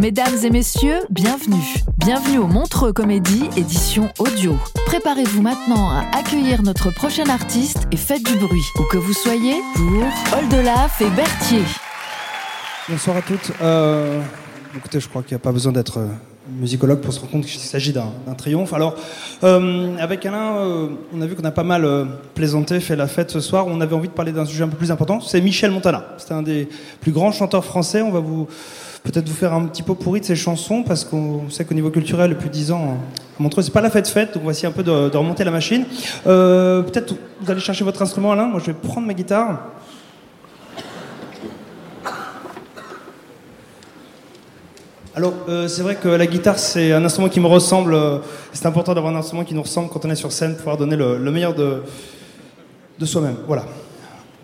Mesdames et messieurs, bienvenue. Bienvenue au Montreux Comédie, édition audio. Préparez-vous maintenant à accueillir notre prochain artiste et faites du bruit, où que vous soyez, pour Oldelaf et Berthier. Bonsoir à toutes. Euh, écoutez, je crois qu'il n'y a pas besoin d'être euh, musicologue pour se rendre compte qu'il s'agit d'un triomphe. Alors, euh, avec Alain, on a vu qu'on a pas mal plaisanté, fait la fête ce soir. On avait envie de parler d'un sujet un peu plus important. C'est Michel Montana. C'est un des plus grands chanteurs français. On va vous peut-être vous faire un petit pot pourri de ses chansons parce qu'on sait qu'au niveau culturel, depuis 10 ans, à Montreux, c'est pas la fête fête. Donc voici un peu de, remonter la machine. Euh, peut-être vous allez chercher votre instrument, Alain. Moi, je vais prendre ma guitare. Alors, euh, c'est vrai que la guitare, c'est un instrument qui me ressemble. euh, C'est important d'avoir un instrument qui nous ressemble quand on est sur scène, pouvoir donner le, le meilleur de, de soi-même. Voilà.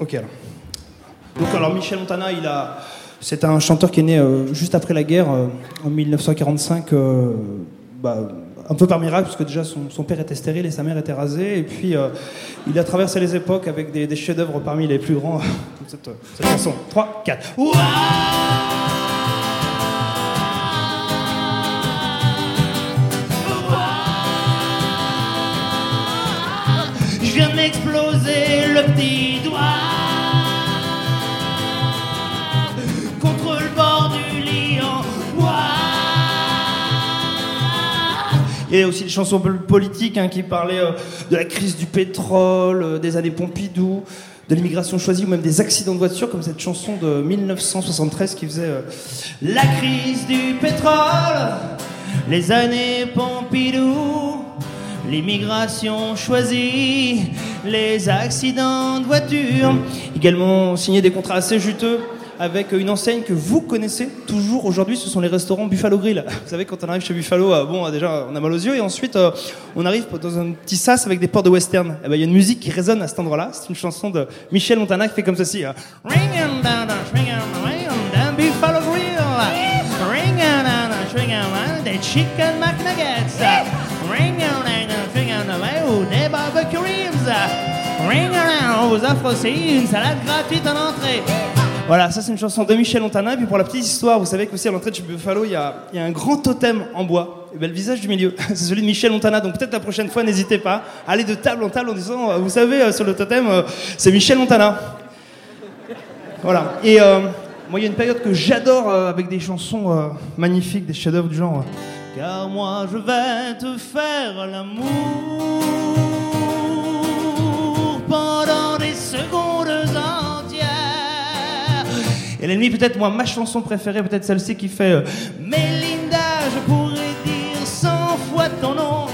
Ok, alors. Donc, alors, Michel Montana, il a. C'est un chanteur qui est né euh, juste après la guerre, euh, en 1945, euh, bah, un peu par miracle, parce que déjà son, père était stérile et sa mère était rasée. Et puis, il a traversé les époques avec des, chefs-d'œuvre parmi les plus grands. cette, cette chanson. 3, 4. Je viens de m'exploser le petit doigt Il y a aussi des chansons pol- politiques hein, qui parlaient euh, de la crise du pétrole, euh, des années Pompidou, de l'immigration choisie ou même des accidents de voiture, comme cette chanson de 1973 qui faisait euh, La crise du pétrole, les années Pompidou, l'immigration choisie, les accidents de voiture. également signé des contrats assez juteux avec une enseigne que vous connaissez toujours aujourd'hui, ce sont les restaurants Buffalo Grill. Vous savez, quand on arrive chez Buffalo, euh, bon, déjà, on a mal aux yeux, et ensuite, euh, on arrive dans un petit sas avec des ports de western. Eh ben, Il y a une musique qui résonne à cet endroit-là, c'est une chanson de Michel Montana qui fait comme ceci. hein. Buffalo. Ringing down, on vous offre aussi une salade gratuite en entrée. Voilà, ça c'est une chanson de Michel Montana. Et puis pour la petite histoire, vous savez qu'aussi à l'entrée de chez Buffalo, il y a, un grand totem en bois. Et ben, le visage du milieu, c'est celui de Michel Montana. Donc peut-être la prochaine fois, n'hésitez pas à aller de table en table en disant, euh, vous savez, euh, sur le totem, euh, c'est Michel Montana. Voilà. Et moi, il y a une période que j'adore avec des chansons magnifiques, des chefs-d'œuvre du genre. Car moi je vais te faire l'amour pendant des secondes. Et l'ennemi, peut-être moi, ma chanson préférée, peut-être celle-ci qui fait. euh, Mélinda, je pourrais dire cent fois ton nom.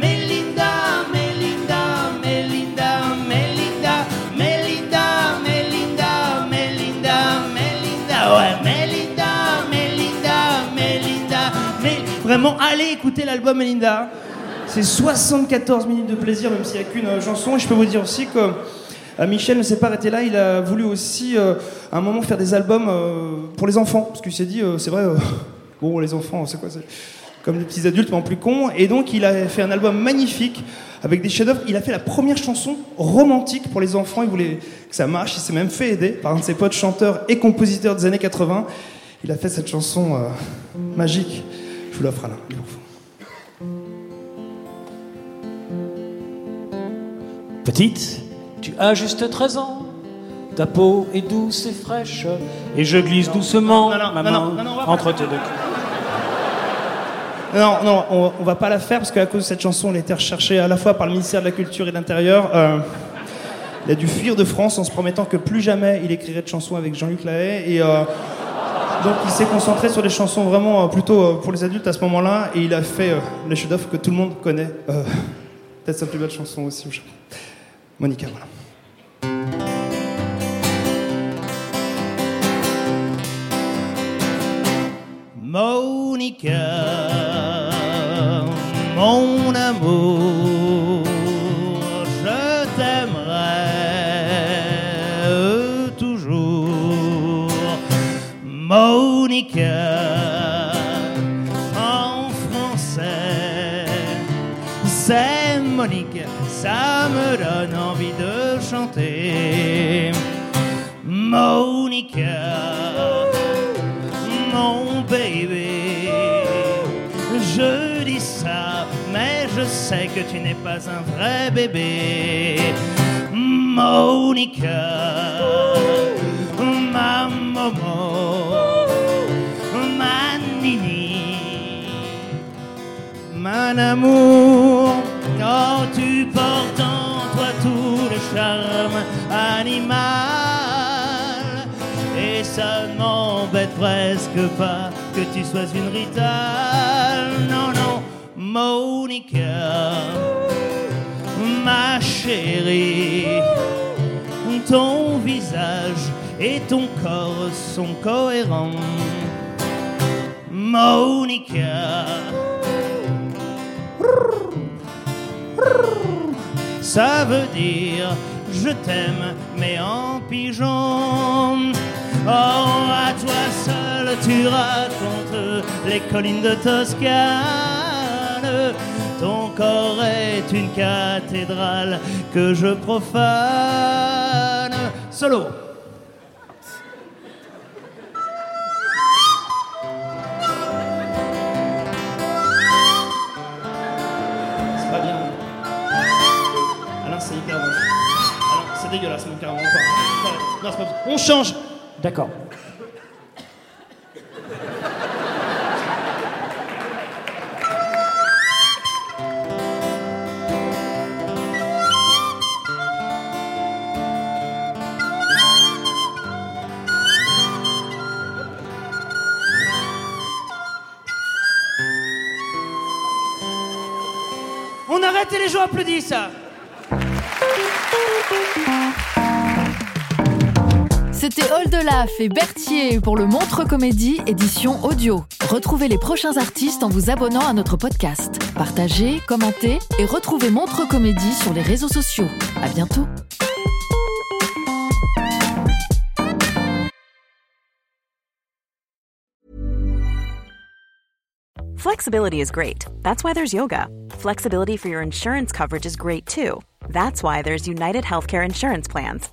Mélinda, Mélinda, Mélinda, Mélinda, Mélinda, Mélinda, Mélinda, Mélinda, ouais, Mélinda, Mélinda, Mélinda, Mélinda. Vraiment, allez écouter l'album Melinda. C'est 74 minutes de plaisir, même s'il n'y a qu'une euh, chanson. Et je peux vous dire aussi que Michel ne s'est pas arrêté là. Il a voulu aussi, euh, à un moment, faire des albums euh, pour les enfants. Parce qu'il s'est dit, euh, c'est vrai, euh, bon, les enfants, c'est quoi Comme des petits adultes, mais en plus cons. Et donc, il a fait un album magnifique avec des chefs-d'œuvre. Il a fait la première chanson romantique pour les enfants. Il voulait que ça marche. Il s'est même fait aider par un de ses potes chanteurs et compositeurs des années 80. Il a fait cette chanson euh, magique. Je vous l'offre, Alain. Il. Petite, tu as juste 13 ans. Ta peau est douce et fraîche, et je glisse doucement Non, non, ma non, main non, non, non, on entre tes deux. Non, non, on, on va pas la faire parce qu'à cause de cette chanson, elle a été recherchée à la fois par le ministère de la Culture et de l'Intérieur. Euh, il a dû fuir de France en se promettant que plus jamais il écrirait de chansons avec Jean-Luc Lahaye. Et euh, donc il s'est concentré sur des chansons vraiment euh, plutôt pour les adultes à ce moment-là. Et il a fait les chefs-d'œuvre que tout le monde connaît. Peut-être sa plus belle chanson aussi. au Japon. Monica, voilà. Monica, mon amour, je t'aimerai toujours. Monica, en français, c'est Monique, ça me donne envie de chanter. Monica, mon baby. Je dis ça, mais je sais que tu n'es pas un vrai bébé. Monica, ma Momo, ma Nini, mon amour. Oh, tu portes en toi tout le charme animal. Et ça m'embête presque pas que tu sois une Rita. Non, non, Monica, ma chérie. Ton visage et ton corps sont cohérents. Monica. Ça veut dire je t'aime, mais en pigeon. Oh, à toi seul tu racontes les collines de Toscane. Ton corps est une cathédrale que je profane. Solo. Carrément. Non, c'est pas. On change. D'accord. On arrête et les gens applaudissent. C'était Oldelaf et Berthier pour le Montre Comédie édition audio. Retrouvez les prochains artistes en vous abonnant à notre podcast. Partagez, commentez et retrouvez Montre Comédie sur les réseaux sociaux. À bientôt. Flexibility is great. That's why there's yoga. Flexibility for your insurance coverage is great too. That's why there's United Healthcare Insurance Plans.